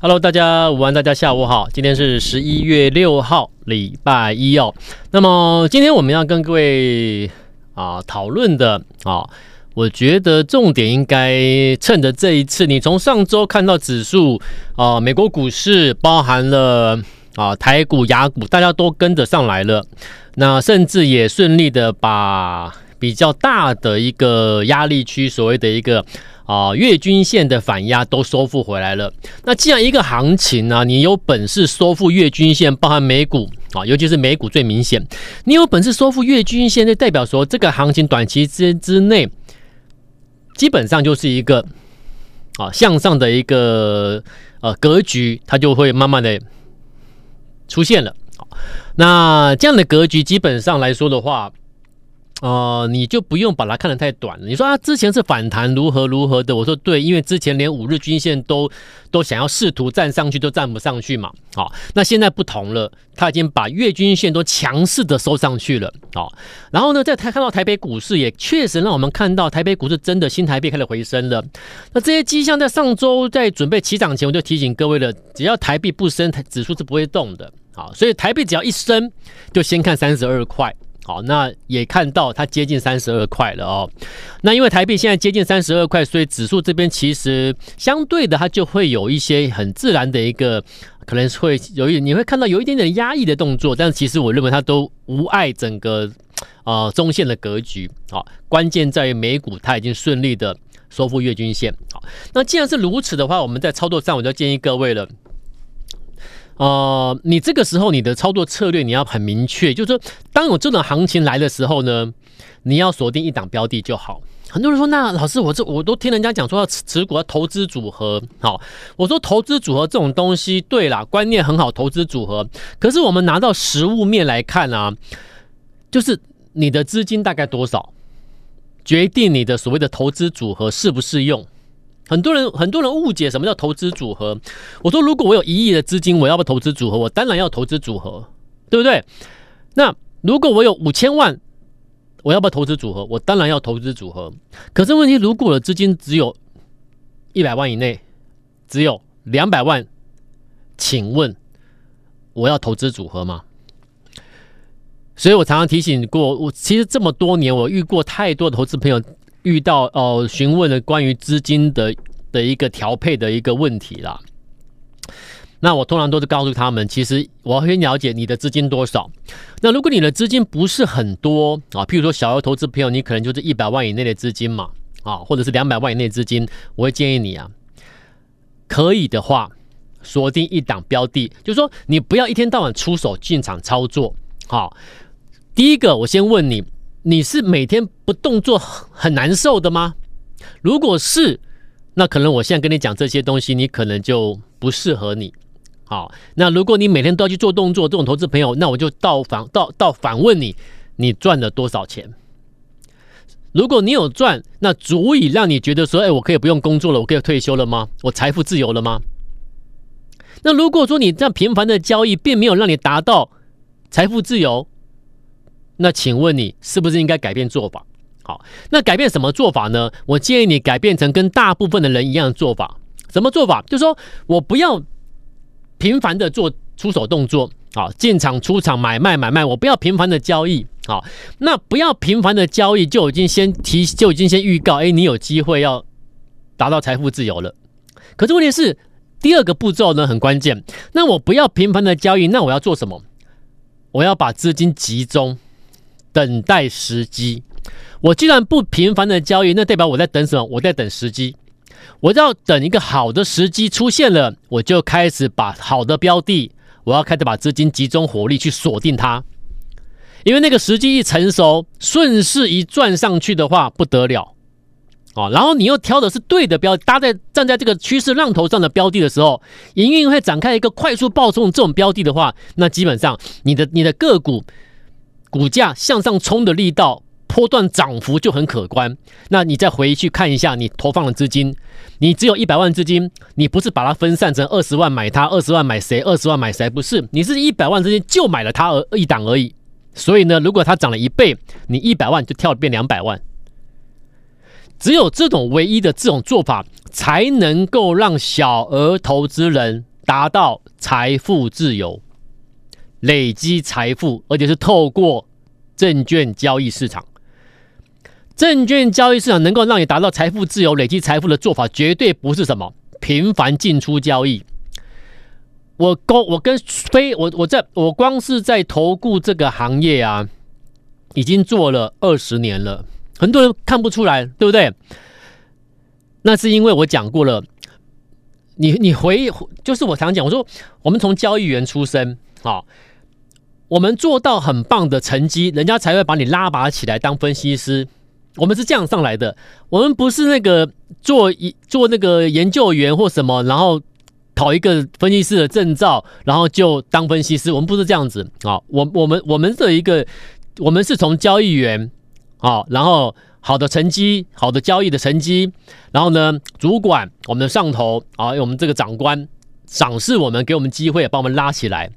Hello，大家午安，大家下午好。今天是十一月六号，礼拜一哦。那么今天我们要跟各位啊讨论的啊，我觉得重点应该趁着这一次，你从上周看到指数啊，美国股市包含了啊台股、亚股，大家都跟着上来了。那甚至也顺利的把比较大的一个压力区，所谓的一个。啊，月均线的反压都收复回来了。那既然一个行情呢、你有本事收复月均线，包含美股啊，尤其是美股最明显，你有本事收复月均线，就代表说这个行情短期之之内，基本上就是一个啊向上的一个呃格局，它就会慢慢的出现了。那这样的格局，基本上来说的话。呃，你就不用把它看得太短了。你说啊，之前是反弹如何如何的？我说对，因为之前连五日均线都都想要试图站上去，都站不上去嘛。好，那现在不同了，它已经把月均线都强势的收上去了。好，然后呢，在台看到台北股市也确实让我们看到台北股市真的新台币开始回升了。那这些迹象在上周在准备起涨前，我就提醒各位了，只要台币不升，台指数是不会动的。好，所以台币只要一升，就先看三十二块。好，那也看到它接近三十二块了哦。那因为台币现在接近三十二块，所以指数这边其实相对的，它就会有一些很自然的一个，可能会有一，你会看到有一点点压抑的动作。但是其实我认为它都无碍整个呃中线的格局。好，关键在于美股它已经顺利的收复月均线。好，那既然是如此的话，我们在操作上我就建议各位了。呃，你这个时候你的操作策略你要很明确，就是说，当有这种行情来的时候呢，你要锁定一档标的就好。很多人说，那老师，我这我都听人家讲说要持持股要投资组合，好，我说投资组合这种东西，对啦，观念很好，投资组合。可是我们拿到实物面来看啊，就是你的资金大概多少，决定你的所谓的投资组合适不适用。很多人很多人误解什么叫投资组合。我说，如果我有一亿的资金，我要不投资组合？我当然要投资组合，对不对？那如果我有五千万，我要不投资组合？我当然要投资组合。可是问题，如果我的资金只有一百万以内，只有两百万，请问我要投资组合吗？所以我常常提醒过，我其实这么多年，我遇过太多的投资朋友。遇到哦，询问了关于资金的的一个调配的一个问题啦。那我通常都是告诉他们，其实我要先了解你的资金多少。那如果你的资金不是很多啊，譬如说小额投资朋友，你可能就是一百万以内的资金嘛，啊，或者是两百万以内资金，我会建议你啊，可以的话锁定一档标的，就是说你不要一天到晚出手进场操作。好，第一个我先问你。你是每天不动作很难受的吗？如果是，那可能我现在跟你讲这些东西，你可能就不适合你。好，那如果你每天都要去做动作，这种投资朋友，那我就倒反倒倒反问你，你赚了多少钱？如果你有赚，那足以让你觉得说，哎，我可以不用工作了，我可以退休了吗？我财富自由了吗？那如果说你这样频繁的交易，并没有让你达到财富自由。那请问你是不是应该改变做法？好，那改变什么做法呢？我建议你改变成跟大部分的人一样的做法。什么做法？就是说我不要频繁的做出手动作，好，进场出场买卖买卖，我不要频繁的交易，好，那不要频繁的交易就已经先提就已经先预告，哎，你有机会要达到财富自由了。可是问题是第二个步骤呢，很关键。那我不要频繁的交易，那我要做什么？我要把资金集中。等待时机，我既然不频繁的交易，那代表我在等什么？我在等时机，我要等一个好的时机出现了，我就开始把好的标的，我要开始把资金集中火力去锁定它，因为那个时机一成熟，顺势一转上去的话不得了，哦，然后你又挑的是对的标，搭在站在这个趋势浪头上的标的的时候，营运会展开一个快速暴冲这种标的的话，那基本上你的你的个股。股价向上冲的力道，波段涨幅就很可观。那你再回去看一下，你投放的资金，你只有一百万资金，你不是把它分散成二十万买它，二十万买谁，二十万买谁？不是，你是一百万资金就买了它而一档而已。所以呢，如果它涨了一倍，你一百万就跳变两百万。只有这种唯一的这种做法，才能够让小额投资人达到财富自由，累积财富，而且是透过证券交易市场。证券交易市场能够让你达到财富自由、累积财富的做法，绝对不是什么频繁进出交易。我跟我跟非我我在我光是在投顾这个行业啊，已经做了二十年了。很多人看不出来，对不对？那是因为我讲过了。你你回就是我常讲，我说我们从交易员出身，好，我们做到很棒的成绩，人家才会把你拉拔起来当分析师。我们是这样上来的，我们不是那个做一做那个研究员或什么，然后考一个分析师的证照，然后就当分析师。我们不是这样子啊，我我们我们这一个，我们是从交易员啊，然后。好的成绩，好的交易的成绩，然后呢，主管，我们的上头啊，我们这个长官赏识我们，给我们机会，把我们拉起来，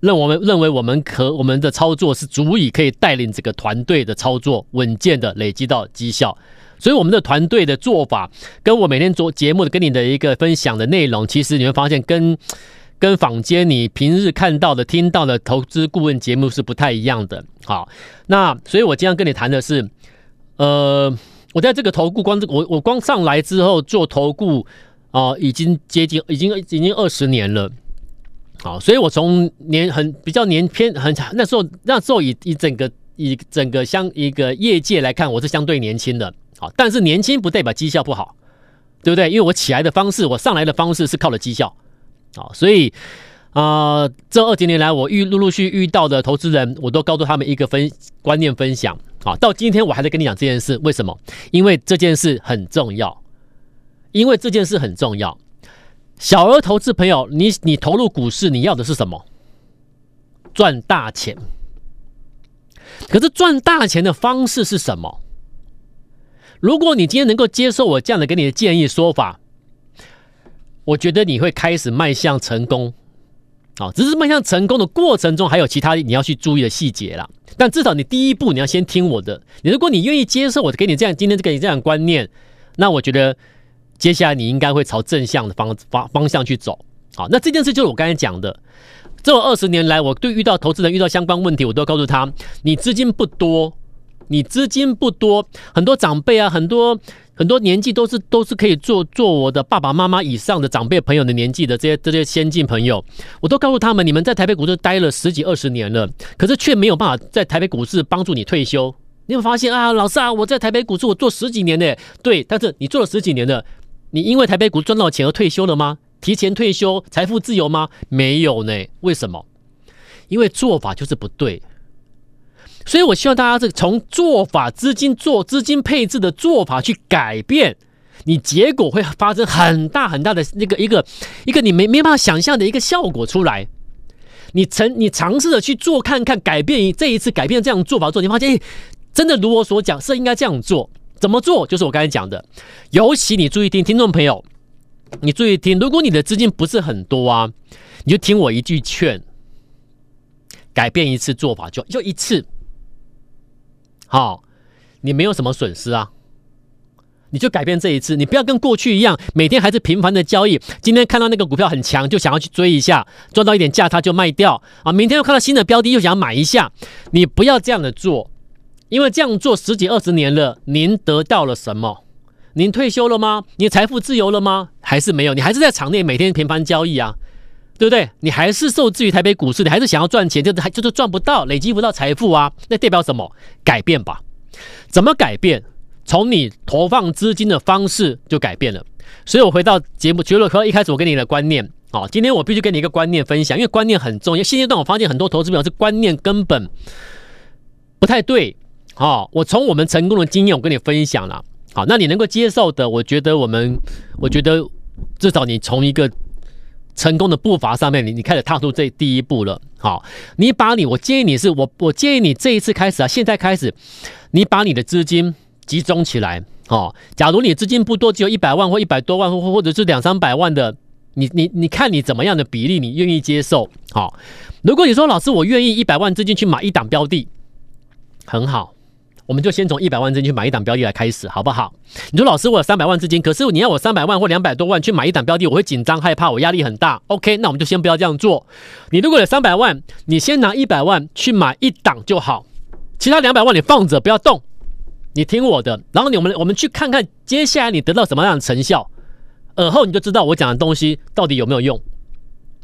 认我们认为我们可我们的操作是足以可以带领这个团队的操作，稳健的累积到绩效。所以我们的团队的做法，跟我每天做节目的跟你的一个分享的内容，其实你会发现跟跟坊间你平日看到的、听到的投资顾问节目是不太一样的。好，那所以我今天跟你谈的是。呃，我在这个投顾光，我我光上来之后做投顾啊，已经接近已经已经二十年了，好，所以我从年很比较年偏很长那时候那时候以以整个以整个相一个业界来看，我是相对年轻的，好，但是年轻不代表绩效不好，对不对？因为我起来的方式，我上来的方式是靠了绩效，好，所以啊、这二十年来我遇陆陆续遇到的投资人，我都告诉他们一个分观念分享。好，到今天我还在跟你讲这件事，为什么？因为这件事很重要，因为这件事很重要。小额投资朋友，你你投入股市，你要的是什么？赚大钱。可是赚大钱的方式是什么？如果你今天能够接受我这样的给你的建议说法，我觉得你会开始迈向成功。好，只是迈向成功的过程中，还有其他你要去注意的细节啦。但至少你第一步，你要先听我的。你如果你愿意接受我给你这样今天给你这样观念，那我觉得接下来你应该会朝正向的方方方向去走。好，那这件事就是我刚才讲的。这二十年来，我对遇到投资人遇到相关问题，我都告诉他：你资金不多，你资金不多，很多长辈啊，很多。很多年纪都是都是可以做做我的爸爸妈妈以上的长辈朋友的年纪的这些这些先进朋友，我都告诉他们，你们在台北股市待了十几二十年了，可是却没有办法在台北股市帮助你退休。你会发现啊，老师啊，我在台北股市我做十几年呢，对，但是你做了十几年了，你因为台北股赚到钱而退休了吗？提前退休，财富自由吗？没有呢。为什么？因为做法就是不对。所以，我希望大家是从做法、资金做资金配置的做法去改变，你结果会发生很大很大的那个一个一个你没没办法想象的一个效果出来。你曾你尝试着去做看看，改变这一次改变这样做法做，你发现诶，真的如我所讲是应该这样做。怎么做？就是我刚才讲的。尤其你注意听，听众朋友，你注意听，如果你的资金不是很多啊，你就听我一句劝，改变一次做法就就一次。好，你没有什么损失啊，你就改变这一次，你不要跟过去一样，每天还是频繁的交易。今天看到那个股票很强，就想要去追一下，赚到一点价差就卖掉啊。明天又看到新的标的，又想买一下。你不要这样的做，因为这样做十几二十年了，您得到了什么？您退休了吗？你财富自由了吗？还是没有？你还是在场内每天频繁交易啊。对不对？你还是受制于台北股市，你还是想要赚钱，就还就是赚不到，累积不到财富啊。那代表什么？改变吧。怎么改变？从你投放资金的方式就改变了。所以我回到节目，觉得和一开始我给你的观念，好，今天我必须给你一个观念分享，因为观念很重要。现阶段我发现很多投资朋友是观念根本不太对。好，我从我们成功的经验，我跟你分享了。好，那你能够接受的，我觉得我们，我觉得至少你从一个。成功的步伐上面，你你开始踏出这第一步了。好，你把你，我建议你是我，我建议你这一次开始啊，现在开始，你把你的资金集中起来。哦，假如你资金不多，只有一百万或一百多万，或或者是两三百万的，你你你看你怎么样的比例，你愿意接受？好，如果你说老师，我愿意一百万资金去买一档标的，很好，我们就先从一百万资金去买一档标的来开始，好不好？你说老师，我有三百万资金，可是你要我三百万或两百多万去买一档标的，我会紧张害怕，我压力很大。OK，那我们就先不要这样做。你如果有三百万，你先拿一百万去买一档就好，其他两百万你放着不要动。你听我的，然后你我们我们去看看接下来你得到什么样的成效，而后你就知道我讲的东西到底有没有用。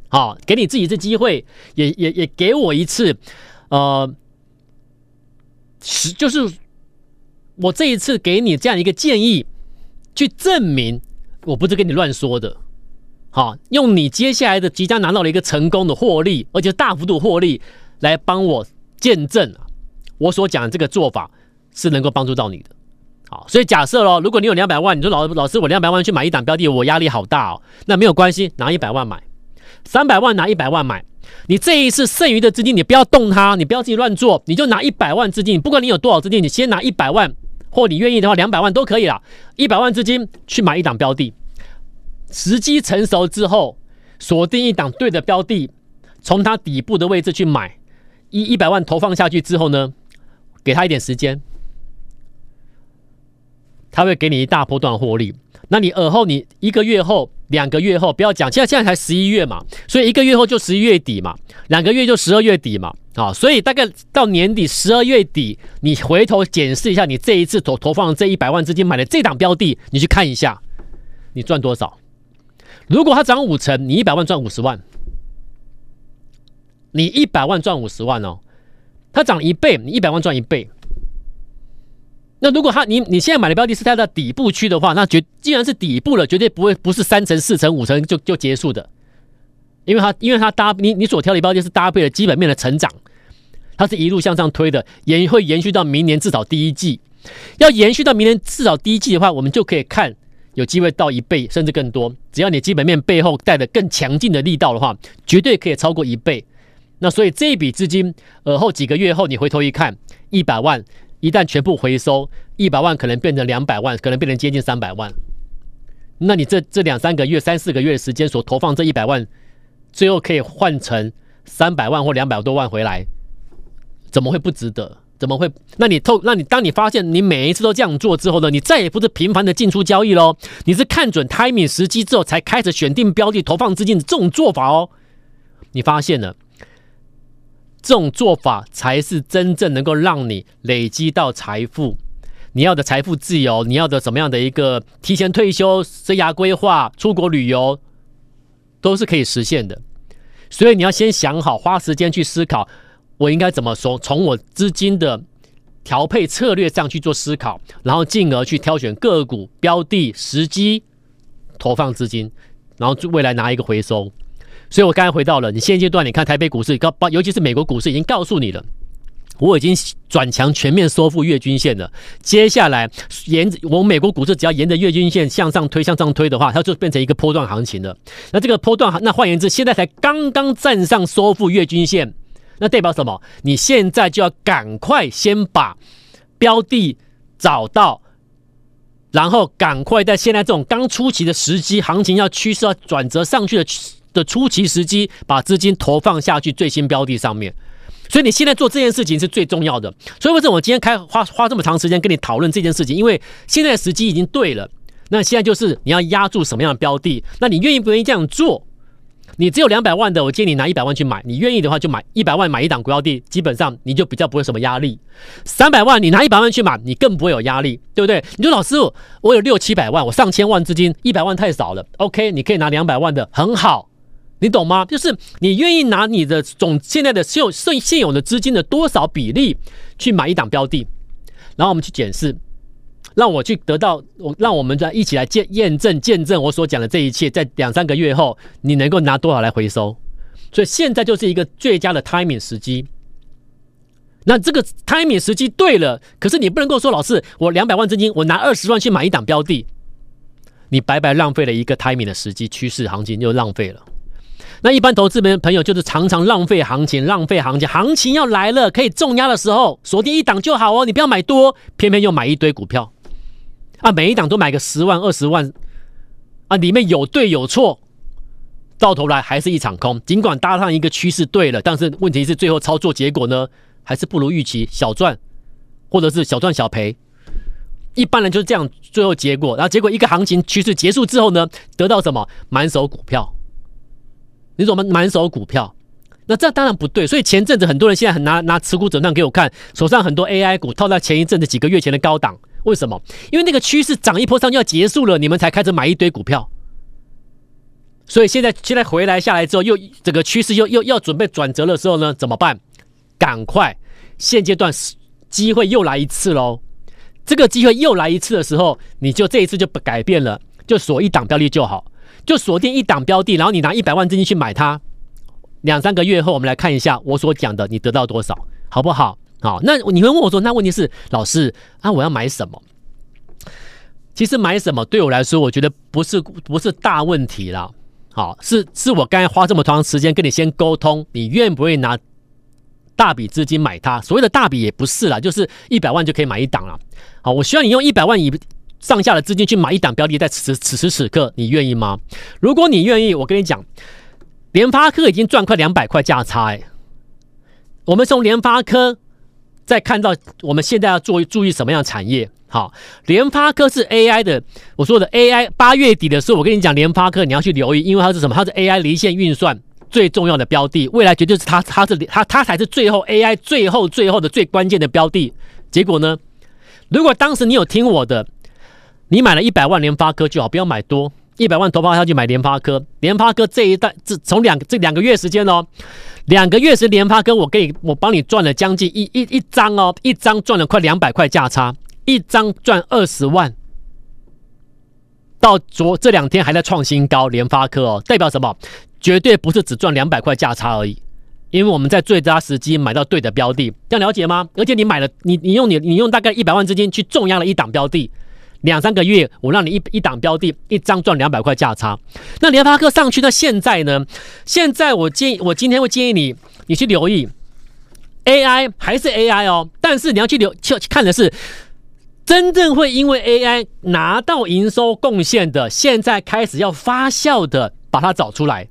好，给你自己一次机会，也也也给我一次，呃。是，就是我这一次给你这样一个建议，去证明我不是跟你乱说的。好，用你接下来的即将拿到了一个成功的获利，而且大幅度获利，来帮我见证我所讲的这个做法是能够帮助到你的。好，所以假设喽，如果你有两百万，你说老老师，我两百万去买一档标的，我压力好大哦。那没有关系，拿一百万买，三百万拿一百万买。你这一次剩余的资金，你不要动它，你不要自己乱做，你就拿一百万资金，不管你有多少资金，你先拿一百万，或你愿意的话，两百万都可以啦。一百万资金去买一档标的，时机成熟之后，锁定一档对的标的，从它底部的位置去买，一一百万投放下去之后呢，给他一点时间，他会给你一大波段获利。那你尔后你一个月后。两个月后不要讲，现在现在才十一月嘛，所以一个月后就十一月底嘛，两个月就十二月底嘛，啊，所以大概到年底十二月底，你回头检视一下你这一次投投放这一百万资金买的这档标的，你去看一下，你赚多少？如果它涨五成，你一百万赚五十万，你一百万赚五十万哦，它涨一倍，你一百万赚一倍。那如果他你你现在买的标的是它的底部区的话，那绝既然是底部了，绝对不会不是三成、四成、五成就就结束的，因为它因为它搭你你所挑的标的是搭配了基本面的成长，它是一路向上推的，延会延续到明年至少第一季，要延续到明年至少第一季的话，我们就可以看有机会到一倍甚至更多，只要你基本面背后带的更强劲的力道的话，绝对可以超过一倍。那所以这一笔资金，而后几个月后你回头一看，一百万。一旦全部回收，一百万可能变成两百万，可能变成接近三百万。那你这这两三个月、三四个月时间所投放这一百万，最后可以换成三百万或两百多万回来，怎么会不值得？怎么会？那你透，那你当你发现你每一次都这样做之后呢？你再也不是频繁的进出交易喽，你是看准 timing 时机之后才开始选定标的投放资金的这种做法哦。你发现了？这种做法才是真正能够让你累积到财富。你要的财富自由，你要的什么样的一个提前退休、生涯规划、出国旅游，都是可以实现的。所以你要先想好，花时间去思考，我应该怎么说？从我资金的调配策略上去做思考，然后进而去挑选个股、标的、时机投放资金，然后未来拿一个回收。所以，我刚才回到了你现阶段，你看台北股市告，尤其是美国股市已经告诉你了，我已经转强全面收复月均线了。接下来沿我们美国股市只要沿着月均线向上推，向上推的话，它就变成一个波段行情了。那这个波段行，那换言之，现在才刚刚站上收复月均线，那代表什么？你现在就要赶快先把标的找到，然后赶快在现在这种刚出奇的时机，行情要趋势要转折上去的。的初期时机，把资金投放下去最新标的上面，所以你现在做这件事情是最重要的。所以为什么我今天开花花这么长时间跟你讨论这件事情？因为现在的时机已经对了。那现在就是你要压住什么样的标的？那你愿意不愿意这样做？你只有两百万的，我建议你拿一百万去买。你愿意的话，就买一百万买一档股标的，基本上你就比较不会什么压力。三百万你拿一百万去买，你更不会有压力，对不对？你说老师，我有六七百万，我上千万资金，一百万太少了。OK，你可以拿两百万的，很好。你懂吗？就是你愿意拿你的总现在的现现现有的资金的多少比例去买一档标的，然后我们去检视，让我去得到我，让我们再一起来见验证见证我所讲的这一切，在两三个月后你能够拿多少来回收？所以现在就是一个最佳的 timing 时机。那这个 timing 时机对了，可是你不能够说老师，我两百万资金，我拿二十万去买一档标的，你白白浪费了一个 timing 的时机，趋势行情又浪费了。那一般投资朋朋友就是常常浪费行情，浪费行情，行情要来了可以重压的时候，锁定一档就好哦，你不要买多，偏偏又买一堆股票，啊，每一档都买个十万二十万，啊，里面有对有错，到头来还是一场空。尽管搭上一个趋势对了，但是问题是最后操作结果呢，还是不如预期，小赚或者是小赚小赔。一般人就是这样，最后结果，然后结果一个行情趋势结束之后呢，得到什么？满手股票。你怎么满手股票？那这当然不对。所以前阵子很多人现在很拿拿持股诊断给我看，手上很多 AI 股套在前一阵子几个月前的高档。为什么？因为那个趋势涨一波上就要结束了，你们才开始买一堆股票。所以现在现在回来下来之后，又这个趋势又又要准备转折的时候呢，怎么办？赶快，现阶段机会又来一次喽！这个机会又来一次的时候，你就这一次就不改变了，就锁一档标的就好，就锁定一档标的，然后你拿一百万资金去买它，两三个月后我们来看一下我所讲的，你得到多少，好不好？好，那你会问我说，那问题是老师啊，我要买什么？其实买什么对我来说，我觉得不是不是大问题啦。好，是是我刚才花这么长时间跟你先沟通，你愿不愿意拿？大笔资金买它，所谓的大笔也不是啦，就是一百万就可以买一档了。好，我需要你用一百万以上下的资金去买一档标的，在此时此时此刻，你愿意吗？如果你愿意，我跟你讲，联发科已经赚快两百块价差哎。我们从联发科再看到我们现在要做注意什么样的产业？好，联发科是 AI 的，我说的 AI，八月底的时候我跟你讲联发科你要去留意，因为它是什么？它是 AI 离线运算。最重要的标的，未来绝对是它，它是它，它才是最后 AI 最后最后的最关键的标的。结果呢？如果当时你有听我的，你买了一百万联发科就好，不要买多，一百万投放下去买联发科。联发科这一代，这从两这两个月时间哦，两个月时联发科，我给你，我帮你赚了将近一一一张哦，一张赚了快两百块价差，一张赚二十万。到昨这两天还在创新高，联发科哦，代表什么？绝对不是只赚两百块价差而已，因为我们在最佳时机买到对的标的，这样了解吗？而且你买了，你你用你你用大概一百万资金去重压了一档标的，两三个月我让你一一档标的一张赚两百块价差。那联发科上去，那现在呢？现在我建议，我今天会建议你，你去留意 AI 还是 AI 哦，但是你要去留去看的是。真正会因为 AI 拿到营收贡献的，现在开始要发酵的，把它找出来。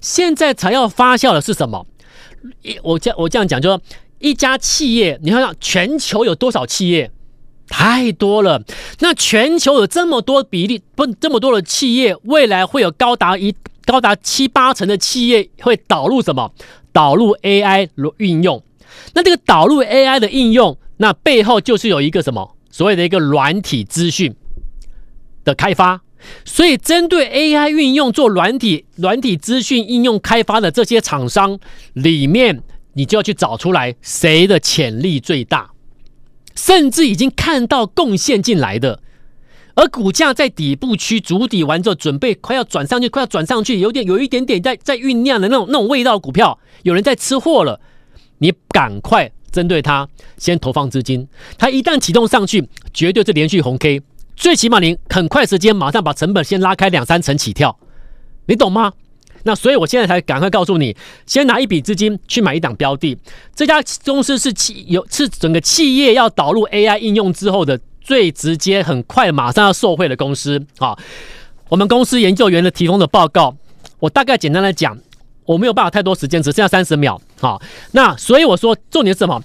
现在才要发酵的是什么？一我这我这样讲，就说一家企业，你看看全球有多少企业？太多了。那全球有这么多比例，不这么多的企业，未来会有高达一高达七八成的企业会导入什么？导入 AI 运用。那这个导入 AI 的应用，那背后就是有一个什么？所谓的一个软体资讯的开发，所以针对 AI 运用做软体软体资讯应用开发的这些厂商里面，你就要去找出来谁的潜力最大，甚至已经看到贡献进来的，而股价在底部区筑底完之后，准备快要转上去，快要转上去，有点有一点点在在酝酿的那种那种味道，股票有人在吃货了，你赶快。针对它先投放资金，它一旦启动上去，绝对是连续红 K，最起码你很快时间马上把成本先拉开两三成起跳，你懂吗？那所以我现在才赶快告诉你，先拿一笔资金去买一档标的，这家公司是企有是整个企业要导入 AI 应用之后的最直接、很快马上要受惠的公司啊。我们公司研究员的提供的报告，我大概简单来讲。我没有办法太多时间，只剩下三十秒。好，那所以我说重点是什么？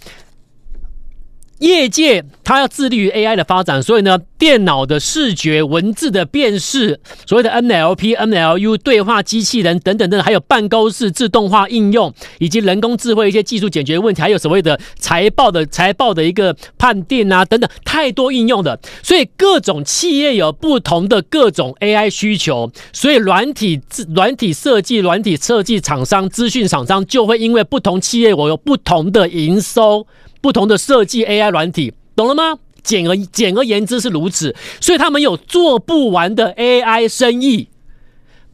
业界它要致力于 AI 的发展，所以呢，电脑的视觉、文字的辨识，所谓的 NLP、NLU 对话机器人等等等等，还有办公室自动化应用，以及人工智慧一些技术解决问题，还有所谓的财报的财报的一个判定啊等等，太多应用的，所以各种企业有不同的各种 AI 需求，所以软体软体设计、软体设计厂商、资讯厂商就会因为不同企业我有不同的营收。不同的设计 AI 软体，懂了吗？简而简而言之是如此，所以他们有做不完的 AI 生意，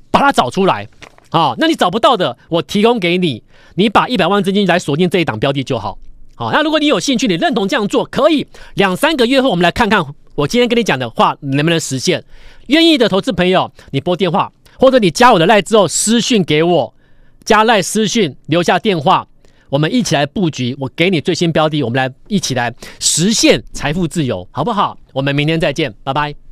把它找出来啊！那你找不到的，我提供给你，你把一百万资金来锁定这一档标的就好。好，那如果你有兴趣，你认同这样做，可以两三个月后，我们来看看我今天跟你讲的话能不能实现。愿意的投资朋友，你拨电话，或者你加我的赖之后私讯给我，加赖私讯留下电话。我们一起来布局，我给你最新标的，我们来一起来实现财富自由，好不好？我们明天再见，拜拜。